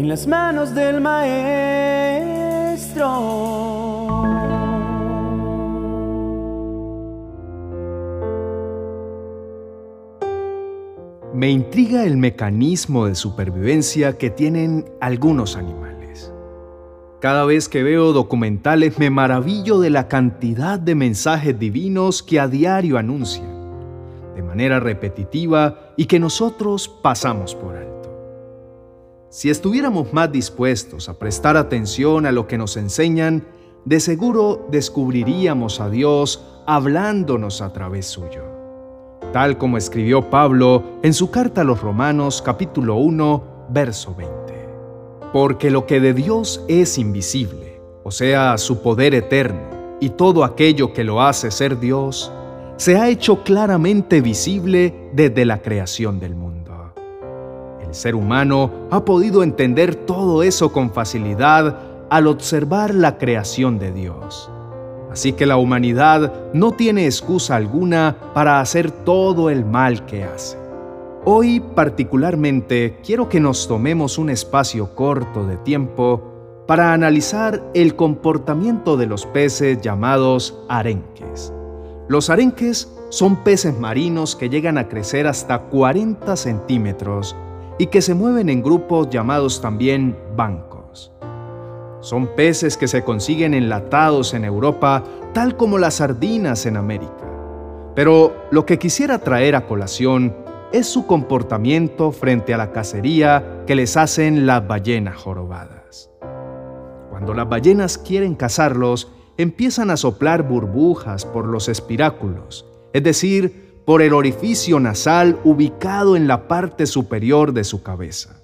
en las manos del maestro. Me intriga el mecanismo de supervivencia que tienen algunos animales. Cada vez que veo documentales me maravillo de la cantidad de mensajes divinos que a diario anuncian, de manera repetitiva y que nosotros pasamos por alto. Si estuviéramos más dispuestos a prestar atención a lo que nos enseñan, de seguro descubriríamos a Dios hablándonos a través suyo. Tal como escribió Pablo en su carta a los Romanos capítulo 1, verso 20. Porque lo que de Dios es invisible, o sea, su poder eterno, y todo aquello que lo hace ser Dios, se ha hecho claramente visible desde la creación del mundo. El ser humano ha podido entender todo eso con facilidad al observar la creación de Dios. Así que la humanidad no tiene excusa alguna para hacer todo el mal que hace. Hoy particularmente quiero que nos tomemos un espacio corto de tiempo para analizar el comportamiento de los peces llamados arenques. Los arenques son peces marinos que llegan a crecer hasta 40 centímetros y que se mueven en grupos llamados también bancos. Son peces que se consiguen enlatados en Europa, tal como las sardinas en América. Pero lo que quisiera traer a colación es su comportamiento frente a la cacería que les hacen las ballenas jorobadas. Cuando las ballenas quieren cazarlos, empiezan a soplar burbujas por los espiráculos, es decir, por el orificio nasal ubicado en la parte superior de su cabeza,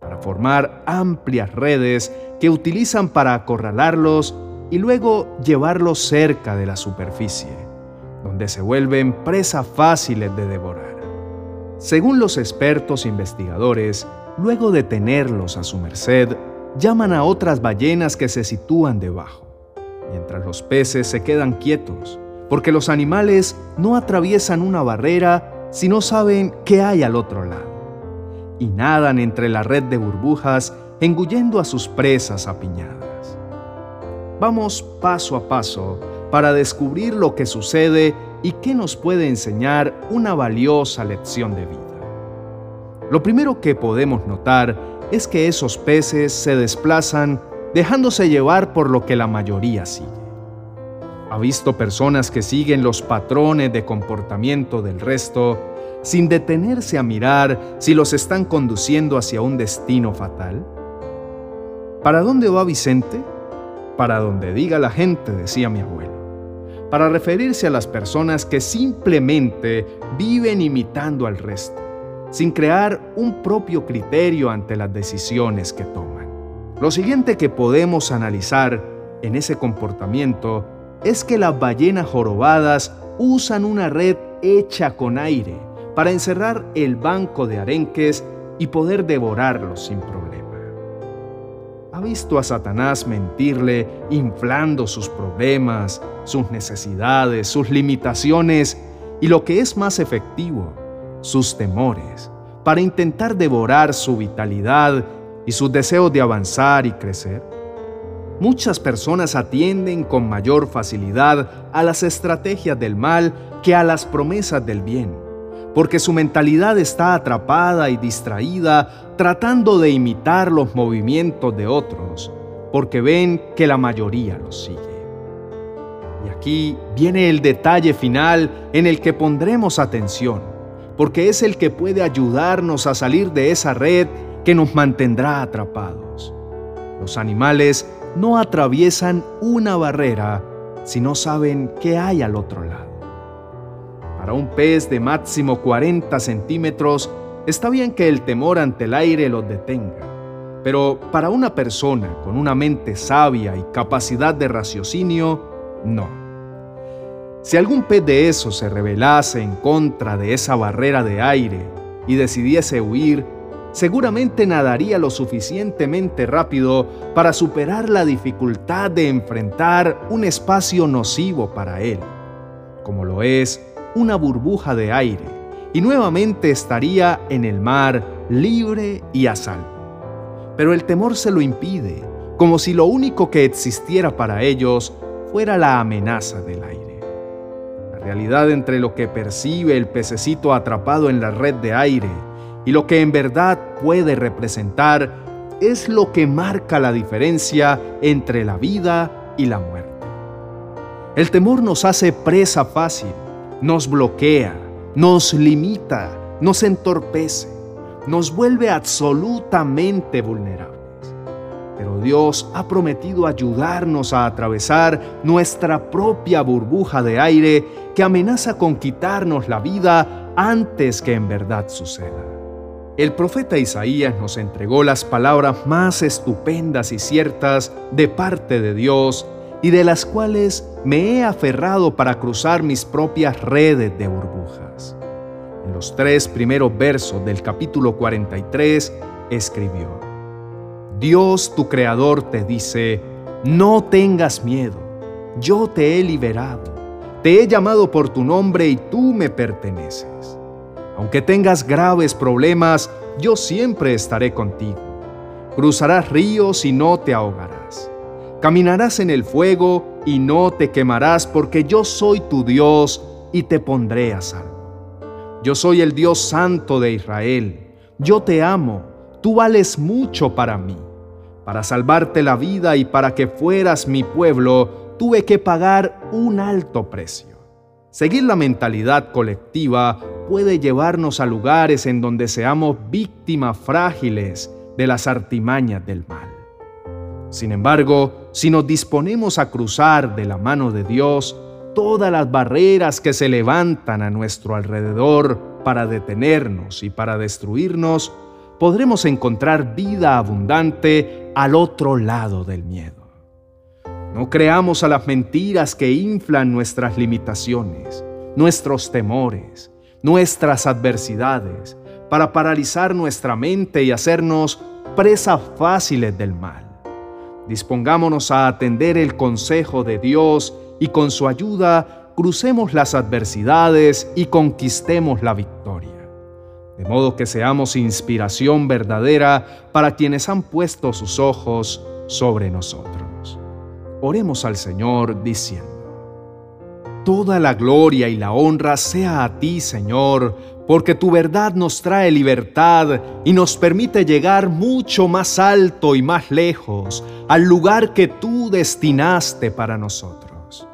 para formar amplias redes que utilizan para acorralarlos y luego llevarlos cerca de la superficie, donde se vuelven presas fáciles de devorar. Según los expertos investigadores, luego de tenerlos a su merced, llaman a otras ballenas que se sitúan debajo, mientras los peces se quedan quietos porque los animales no atraviesan una barrera si no saben qué hay al otro lado, y nadan entre la red de burbujas engullendo a sus presas apiñadas. Vamos paso a paso para descubrir lo que sucede y qué nos puede enseñar una valiosa lección de vida. Lo primero que podemos notar es que esos peces se desplazan dejándose llevar por lo que la mayoría sigue. Ha visto personas que siguen los patrones de comportamiento del resto sin detenerse a mirar si los están conduciendo hacia un destino fatal. ¿Para dónde va Vicente? Para donde diga la gente, decía mi abuelo, para referirse a las personas que simplemente viven imitando al resto, sin crear un propio criterio ante las decisiones que toman. Lo siguiente que podemos analizar en ese comportamiento es que las ballenas jorobadas usan una red hecha con aire para encerrar el banco de arenques y poder devorarlos sin problema. ¿Ha visto a Satanás mentirle inflando sus problemas, sus necesidades, sus limitaciones y lo que es más efectivo, sus temores, para intentar devorar su vitalidad y sus deseos de avanzar y crecer? Muchas personas atienden con mayor facilidad a las estrategias del mal que a las promesas del bien, porque su mentalidad está atrapada y distraída tratando de imitar los movimientos de otros, porque ven que la mayoría los sigue. Y aquí viene el detalle final en el que pondremos atención, porque es el que puede ayudarnos a salir de esa red que nos mantendrá atrapados. Los animales no atraviesan una barrera si no saben qué hay al otro lado. Para un pez de máximo 40 centímetros, está bien que el temor ante el aire los detenga, pero para una persona con una mente sabia y capacidad de raciocinio, no. Si algún pez de esos se rebelase en contra de esa barrera de aire y decidiese huir, seguramente nadaría lo suficientemente rápido para superar la dificultad de enfrentar un espacio nocivo para él, como lo es una burbuja de aire, y nuevamente estaría en el mar libre y a salvo. pero el temor se lo impide, como si lo único que existiera para ellos fuera la amenaza del aire. La realidad entre lo que percibe el pececito atrapado en la red de aire y lo que en verdad puede representar es lo que marca la diferencia entre la vida y la muerte. El temor nos hace presa fácil, nos bloquea, nos limita, nos entorpece, nos vuelve absolutamente vulnerables. Pero Dios ha prometido ayudarnos a atravesar nuestra propia burbuja de aire que amenaza con quitarnos la vida antes que en verdad suceda. El profeta Isaías nos entregó las palabras más estupendas y ciertas de parte de Dios y de las cuales me he aferrado para cruzar mis propias redes de burbujas. En los tres primeros versos del capítulo 43 escribió, Dios tu Creador te dice, no tengas miedo, yo te he liberado, te he llamado por tu nombre y tú me perteneces. Aunque tengas graves problemas, yo siempre estaré contigo. Cruzarás ríos y no te ahogarás. Caminarás en el fuego y no te quemarás porque yo soy tu Dios y te pondré a salvo. Yo soy el Dios santo de Israel. Yo te amo. Tú vales mucho para mí. Para salvarte la vida y para que fueras mi pueblo, tuve que pagar un alto precio. Seguir la mentalidad colectiva puede llevarnos a lugares en donde seamos víctimas frágiles de las artimañas del mal. Sin embargo, si nos disponemos a cruzar de la mano de Dios todas las barreras que se levantan a nuestro alrededor para detenernos y para destruirnos, podremos encontrar vida abundante al otro lado del miedo. No creamos a las mentiras que inflan nuestras limitaciones, nuestros temores, nuestras adversidades, para paralizar nuestra mente y hacernos presas fáciles del mal. Dispongámonos a atender el consejo de Dios y con su ayuda crucemos las adversidades y conquistemos la victoria. De modo que seamos inspiración verdadera para quienes han puesto sus ojos sobre nosotros. Oremos al Señor diciendo, Toda la gloria y la honra sea a ti, Señor, porque tu verdad nos trae libertad y nos permite llegar mucho más alto y más lejos al lugar que tú destinaste para nosotros.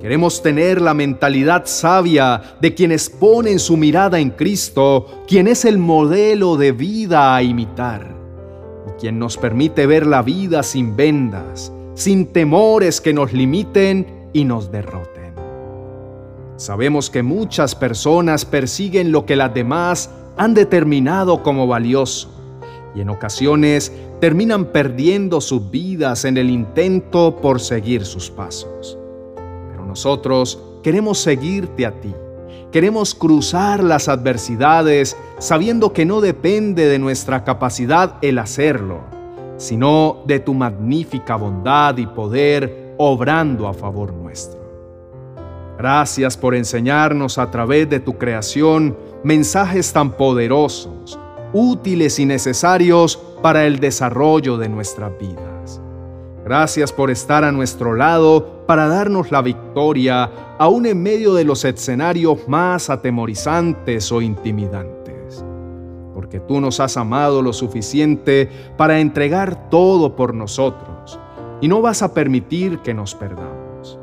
Queremos tener la mentalidad sabia de quienes ponen su mirada en Cristo, quien es el modelo de vida a imitar, y quien nos permite ver la vida sin vendas, sin temores que nos limiten y nos derroten. Sabemos que muchas personas persiguen lo que las demás han determinado como valioso y en ocasiones terminan perdiendo sus vidas en el intento por seguir sus pasos. Pero nosotros queremos seguirte a ti. Queremos cruzar las adversidades sabiendo que no depende de nuestra capacidad el hacerlo, sino de tu magnífica bondad y poder obrando a favor nuestro. Gracias por enseñarnos a través de tu creación mensajes tan poderosos, útiles y necesarios para el desarrollo de nuestras vidas. Gracias por estar a nuestro lado para darnos la victoria aún en medio de los escenarios más atemorizantes o intimidantes. Porque tú nos has amado lo suficiente para entregar todo por nosotros y no vas a permitir que nos perdamos.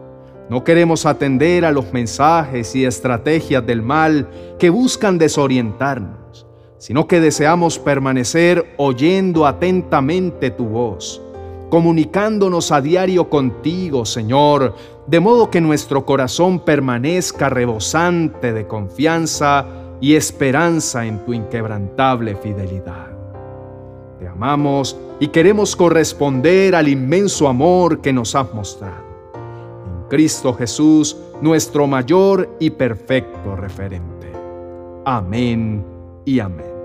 No queremos atender a los mensajes y estrategias del mal que buscan desorientarnos, sino que deseamos permanecer oyendo atentamente tu voz, comunicándonos a diario contigo, Señor, de modo que nuestro corazón permanezca rebosante de confianza y esperanza en tu inquebrantable fidelidad. Te amamos y queremos corresponder al inmenso amor que nos has mostrado. Cristo Jesús, nuestro mayor y perfecto referente. Amén y amén.